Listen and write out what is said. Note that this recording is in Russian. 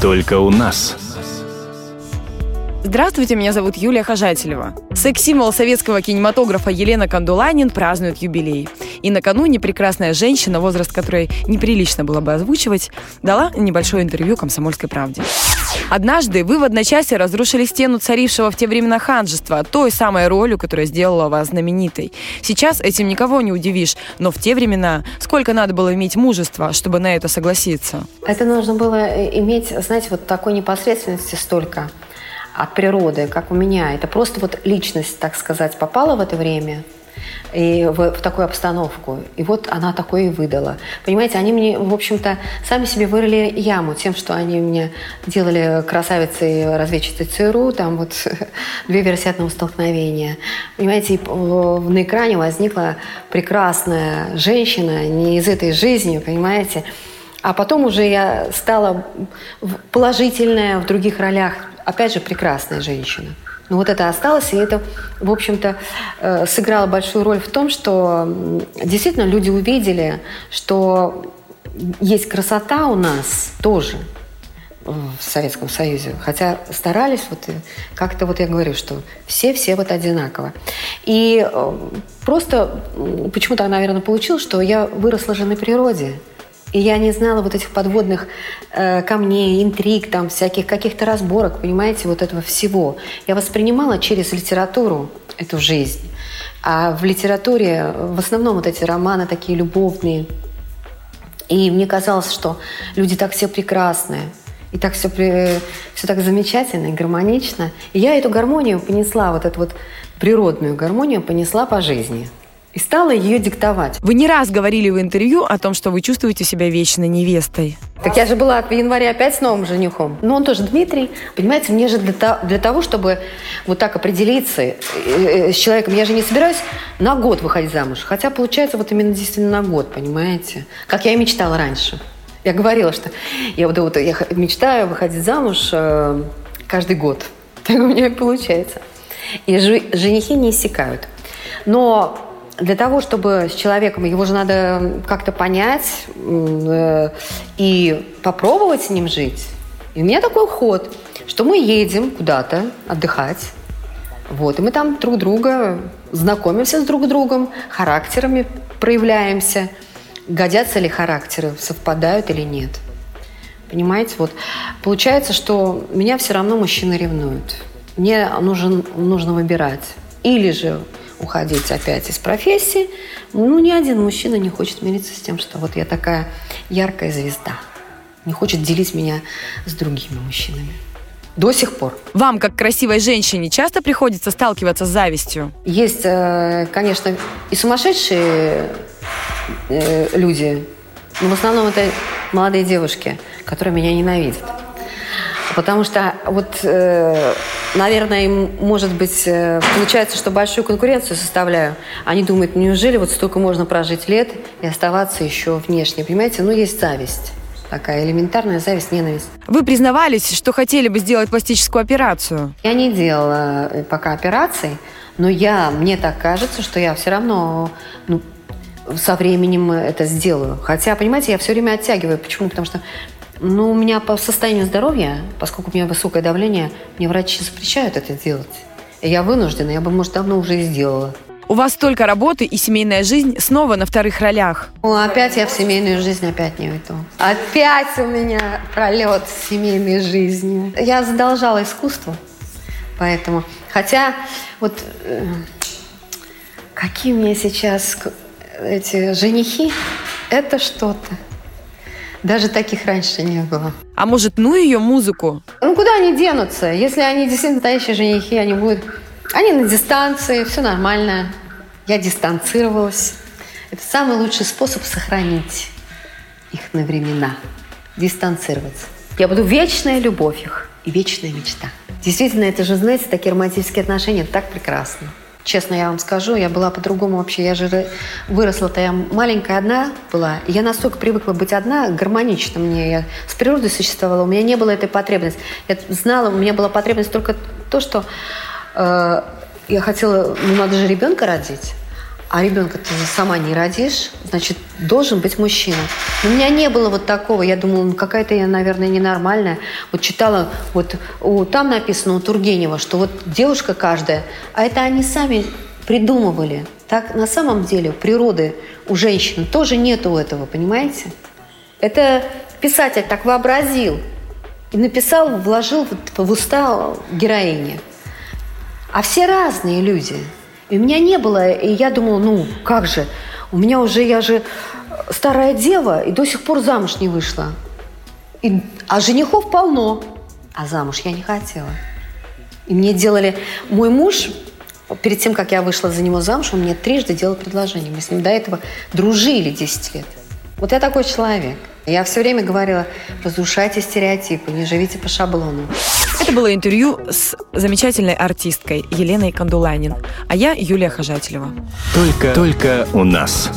Только у нас. Здравствуйте, меня зовут Юлия Хожателева. Секс-символ советского кинематографа Елена Кандуланин празднует юбилей. И накануне прекрасная женщина, возраст которой неприлично было бы озвучивать, дала небольшое интервью «Комсомольской правде». Однажды вы в одночасье разрушили стену царившего в те времена ханжества, той самой ролью, которая сделала вас знаменитой. Сейчас этим никого не удивишь, но в те времена сколько надо было иметь мужества, чтобы на это согласиться? Это нужно было э, иметь, знаете, вот такой непосредственности столько от природы, как у меня. Это просто вот личность, так сказать, попала в это время и в, в такую обстановку. И вот она такое и выдала. Понимаете, они мне, в общем-то, сами себе вырыли яму тем, что они мне делали красавицей разведчицей ЦРУ, там вот две версии одного столкновения. Понимаете, на экране возникла прекрасная женщина, не из этой жизни, понимаете, а потом уже я стала положительная в других ролях, опять же, прекрасная женщина. Но вот это осталось, и это, в общем-то, э, сыграло большую роль в том, что действительно люди увидели, что есть красота у нас тоже в Советском Союзе. Хотя старались, вот как-то вот я говорю, что все-все вот одинаково. И э, просто почему-то, наверное, получилось, что я выросла же на природе. И я не знала вот этих подводных э, камней, интриг, там, всяких каких-то разборок, понимаете, вот этого всего. Я воспринимала через литературу эту жизнь. А в литературе в основном вот эти романы такие любовные. И мне казалось, что люди так все прекрасные. И так все, все так замечательно и гармонично. И я эту гармонию понесла, вот эту вот природную гармонию понесла по жизни – и стала ее диктовать. Вы не раз говорили в интервью о том, что вы чувствуете себя вечной невестой. Так я же была в январе опять с новым женихом. Но он тоже Дмитрий. Понимаете, мне же для того, чтобы вот так определиться э, э, с человеком, я же не собираюсь на год выходить замуж. Хотя получается вот именно действительно на год, понимаете? Как я и мечтала раньше. Я говорила, что я, вот, вот, я мечтаю выходить замуж э, каждый год. Так у меня и получается. И женихи не иссякают. Но для того, чтобы с человеком, его же надо как-то понять э, и попробовать с ним жить. И у меня такой ход, что мы едем куда-то отдыхать, вот, и мы там друг друга знакомимся с друг другом, характерами проявляемся, годятся ли характеры, совпадают или нет. Понимаете, вот получается, что меня все равно мужчины ревнуют. Мне нужен, нужно выбирать. Или же уходить опять из профессии. Ну, ни один мужчина не хочет мириться с тем, что вот я такая яркая звезда. Не хочет делить меня с другими мужчинами. До сих пор. Вам, как красивой женщине, часто приходится сталкиваться с завистью? Есть, э, конечно, и сумасшедшие э, люди, но в основном это молодые девушки, которые меня ненавидят. Потому что вот, э, наверное, им, может быть, э, получается, что большую конкуренцию составляю. Они думают, неужели вот столько можно прожить лет и оставаться еще внешне? Понимаете, ну есть зависть. Такая элементарная зависть, ненависть. Вы признавались, что хотели бы сделать пластическую операцию? Я не делала э, пока операций, но я, мне так кажется, что я все равно ну, со временем это сделаю. Хотя, понимаете, я все время оттягиваю. Почему? Потому что ну, у меня по состоянию здоровья, поскольку у меня высокое давление, мне врачи запрещают это делать. Я вынуждена, я бы, может, давно уже и сделала. У вас столько работы и семейная жизнь снова на вторых ролях. Ну, опять я в семейную жизнь опять не уйду. Опять у меня пролет семейной жизни. Я задолжала искусству, поэтому. Хотя вот э, какие у меня сейчас эти женихи, это что-то. Даже таких раньше не было. А может, ну ее музыку? Ну, куда они денутся? Если они действительно настоящие женихи, они будут... Они на дистанции, все нормально. Я дистанцировалась. Это самый лучший способ сохранить их на времена. Дистанцироваться. Я буду вечная любовь их и вечная мечта. Действительно, это же, знаете, такие романтические отношения, так прекрасно. Честно я вам скажу, я была по-другому вообще. Я же выросла-то я маленькая одна была. Я настолько привыкла быть одна, гармонично мне. Я с природой существовала, у меня не было этой потребности. Я знала, у меня была потребность только то, что э, я хотела, ну, надо же ребенка родить. А ребенка ты сама не родишь, значит, должен быть мужчина. У меня не было вот такого. Я думала, ну, какая-то я, наверное, ненормальная. Вот читала, вот у, там написано у Тургенева, что вот девушка каждая, а это они сами придумывали. Так на самом деле природы у женщин тоже нету этого, понимаете? Это писатель так вообразил и написал, вложил в уста героини. А все разные люди. И у меня не было, и я думала, ну как же, у меня уже, я же старая дева и до сих пор замуж не вышла. И, а женихов полно, а замуж я не хотела. И мне делали... Мой муж, перед тем, как я вышла за него замуж, он мне трижды делал предложение. Мы с ним до этого дружили 10 лет. Вот я такой человек. Я все время говорила, разрушайте стереотипы, не живите по шаблону. Это было интервью с замечательной артисткой Еленой Кандуланин, а я Юлия Хожателева. Только, только у нас.